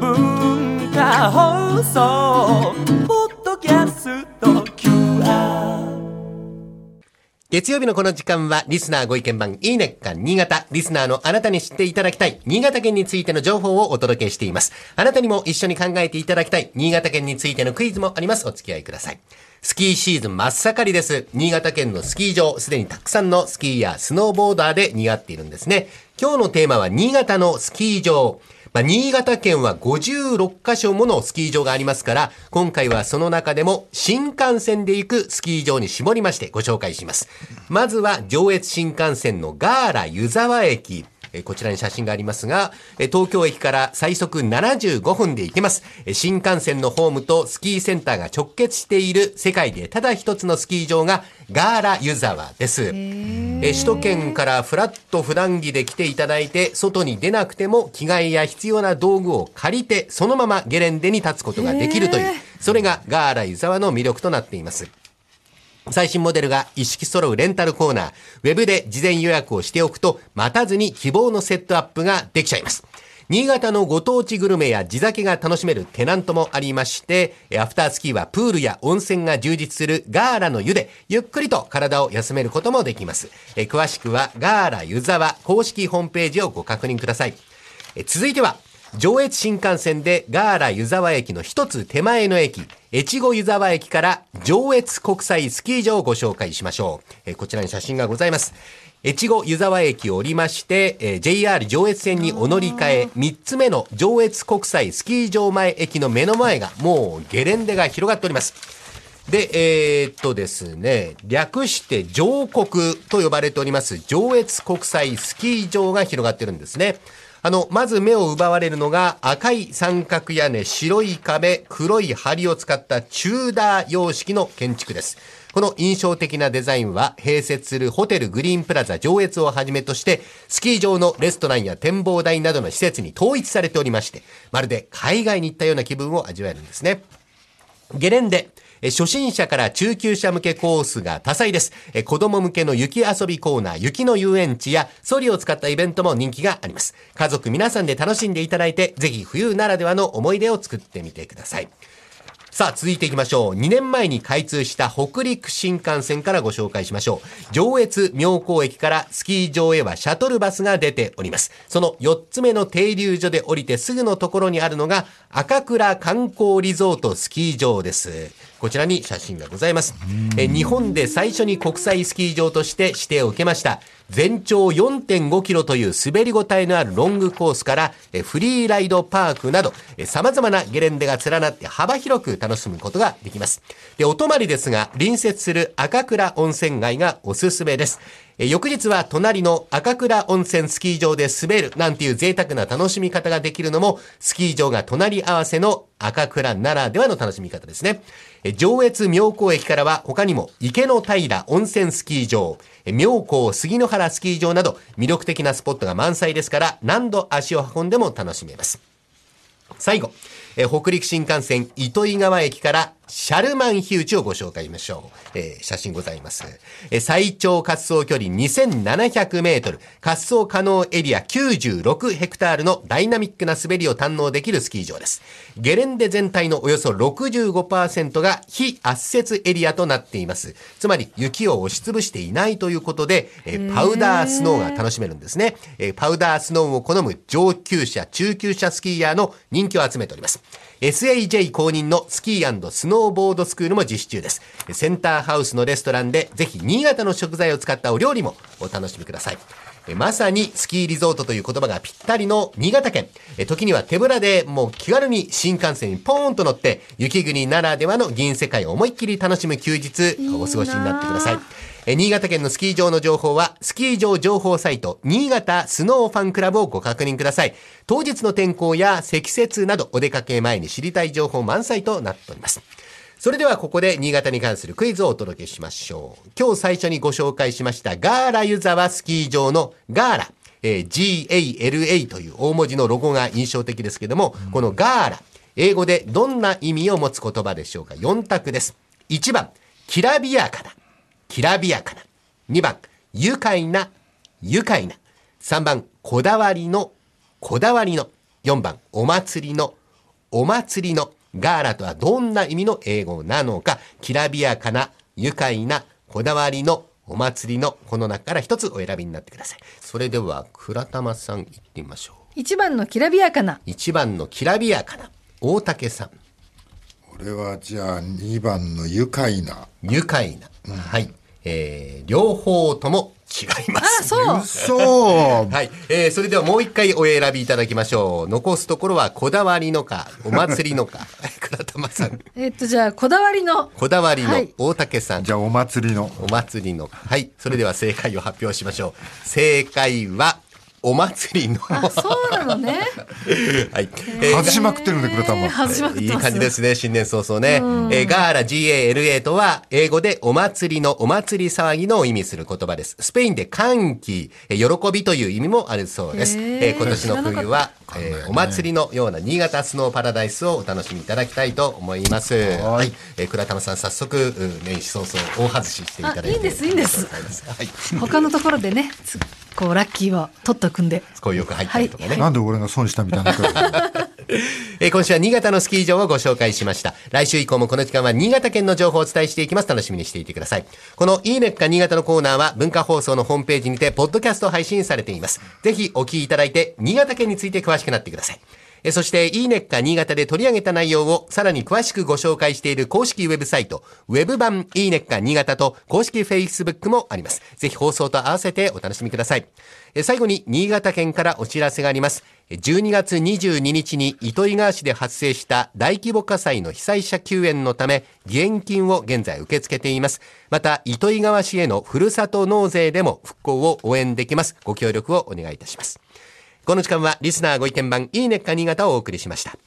文化放送。月曜日のこの時間は、リスナーご意見番、いいねっか新潟。リスナーのあなたに知っていただきたい、新潟県についての情報をお届けしています。あなたにも一緒に考えていただきたい、新潟県についてのクイズもあります。お付き合いください。スキーシーズン真っ盛りです。新潟県のスキー場、すでにたくさんのスキーやスノーボーダーで賑わっているんですね。今日のテーマは、新潟のスキー場。まあ、新潟県は56カ所ものスキー場がありますから、今回はその中でも新幹線で行くスキー場に絞りましてご紹介します。まずは上越新幹線のガーラ湯沢駅。えーこちらに写真がありますが、えー東京駅から最速75分で行けます。えー新幹線のホームとスキーセンターが直結している世界でただ一つのスキー場がガーラ湯沢です。えー首都圏からフラット普段着で来ていただいて、外に出なくても着替えや必要な道具を借りて、そのままゲレンデに立つことができるという、それがガーラ湯沢の魅力となっています。最新モデルが一式揃うレンタルコーナー、ウェブで事前予約をしておくと、待たずに希望のセットアップができちゃいます。新潟のご当地グルメや地酒が楽しめるテナントもありまして、アフタースキーはプールや温泉が充実するガーラの湯で、ゆっくりと体を休めることもできます。え詳しくはガーラ湯沢公式ホームページをご確認ください。え続いては、上越新幹線でガーラ湯沢駅の一つ手前の駅、越後湯沢駅から上越国際スキー場をご紹介しましょう。えーこちらに写真がございます。越後湯沢駅を降りまして、えー JR 上越線にお乗り換え、3つ目の上越国際スキー場前駅の目の前がもうゲレンデが広がっております。で、えーっとですね、略して上国と呼ばれております上越国際スキー場が広がってるんですね。あの、まず目を奪われるのが赤い三角屋根、白い壁、黒い梁を使ったチューダー様式の建築です。この印象的なデザインは併設するホテルグリーンプラザ上越をはじめとしてスキー場のレストランや展望台などの施設に統一されておりましてまるで海外に行ったような気分を味わえるんですね。ゲレンデ。初心者から中級者向けコースが多彩です。子供向けの雪遊びコーナー、雪の遊園地やソリを使ったイベントも人気があります。家族皆さんで楽しんでいただいて、ぜひ冬ならではの思い出を作ってみてください。さあ、続いていきましょう。2年前に開通した北陸新幹線からご紹介しましょう。上越妙高駅からスキー場へはシャトルバスが出ております。その4つ目の停留所で降りてすぐのところにあるのが赤倉観光リゾートスキー場です。こちらに写真がございます。え日本で最初に国際スキー場として指定を受けました。全長4.5キロという滑りごたえのあるロングコースからフリーライドパークなど様々なゲレンデが連なって幅広く楽しむことができます。で、お泊まりですが隣接する赤倉温泉街がおすすめです。え翌日は隣の赤倉温泉スキー場で滑るなんていう贅沢な楽しみ方ができるのもスキー場が隣り合わせの赤倉ならではの楽しみ方ですね。え上越妙高駅からは他にも池の平温泉スキー場、え妙高杉野原スキー場など魅力的なスポットが満載ですから何度足を運んでも楽しめます。最後、え北陸新幹線糸魚川駅からシャルマンヒウチをご紹介しましょう。えー写真ございます。えー最長滑走距離2700メートル、滑走可能エリア96ヘクタールのダイナミックな滑りを堪能できるスキー場です。ゲレンデ全体のおよそ65%が非圧雪エリアとなっています。つまり雪を押しつぶしていないということで、えーパウダースノーが楽しめるんですね。えーパウダースノーを好む上級者、中級者スキーヤーの人気を集めております。SAJ 公認のスキースノーボードスクールも実施中です。センターハウスのレストランでぜひ新潟の食材を使ったお料理もお楽しみください。えまさにスキーリゾートという言葉がぴったりの新潟県。え時には手ぶらでもう気軽に新幹線にポーンと乗って雪国ならではの銀世界を思いっきり楽しむ休日お過ごしになってください。え新潟県のスキー場の情報は、スキー場情報サイト、新潟スノーファンクラブをご確認ください。当日の天候や積雪など、お出かけ前に知りたい情報満載となっております。それではここで新潟に関するクイズをお届けしましょう。今日最初にご紹介しましたガーラ湯沢スキー場のガーラ、えー GALA という大文字のロゴが印象的ですけども、このガーラ、英語でどんな意味を持つ言葉でしょうか ?4 択です。1番、きらびやかな。きらびやかな。2番、愉快な、愉快な。3番、こだわりの、こだわりの。4番、お祭りの。お祭りの。ガーラとはどんな意味の英語なのか、きらびやかな、愉快な、こだわりの、お祭りの、この中から一つお選びになってください。それでは、倉玉さん行ってみましょう。一番のきらびやかな。1番のきらびやかな、大竹さん。俺はじゃあ2番の愉快な。愉快な。はい。えー、両方とも違いまあ、す。そう。そうはい。えー、それではもう一回お選びいただきましょう。残すところはこだわりのか、お祭りのか。倉玉さん。えっと、じゃあ、こだわりの。こだわりのはい大竹さん。じゃあお祭りの。お祭りの。はい。それでは正解を発表しましょう。正解は、お祭りの。はあ、そうなのね。い。えー外しまくってるんで、倉玉。外しまくっていい。感じですね、新年早々ね。えーガーラ GALA とは、英語でお祭りのお祭り騒ぎのを意味する言葉です。スペインで歓喜、えー喜びという意味もあるそうです。えー今年の冬は、えーお祭りのような新潟スノーパラダイスをお楽しみいただきたいと思います。はい。えー倉玉さん、早速、うん年始早々大外ししていただいて。あいいんですいいんですはい。他のところでね、つこう、ラッキーを取っとくんで。こうよく入ったりとかね。なんで俺が損したみたいな顔。えー今週は新潟のスキー場をご紹介しました。来週以降もこの時間は新潟県の情報をお伝えしていきます。楽しみにしていてください。このいいねっか新潟のコーナーは文化放送のホームページにて、ポッドキャスト配信されています。ぜひお聞きいただいて、新潟県について詳しくなってください。そして、いいねっか新潟で取り上げた内容をさらに詳しくご紹介している公式ウェブサイト、ウェブ版いいねっか新潟と公式フェイスブックもあります。ぜひ放送と合わせてお楽しみください。最後に、新潟県からお知らせがあります。12月22日に糸魚川市で発生した大規模火災の被災者救援のため、義援金を現在受け付けています。また、糸魚川市へのふるさと納税でも復興を応援できます。ご協力をお願いいたします。この時間はリスナーご意見番いいねっか新潟をお送りしました。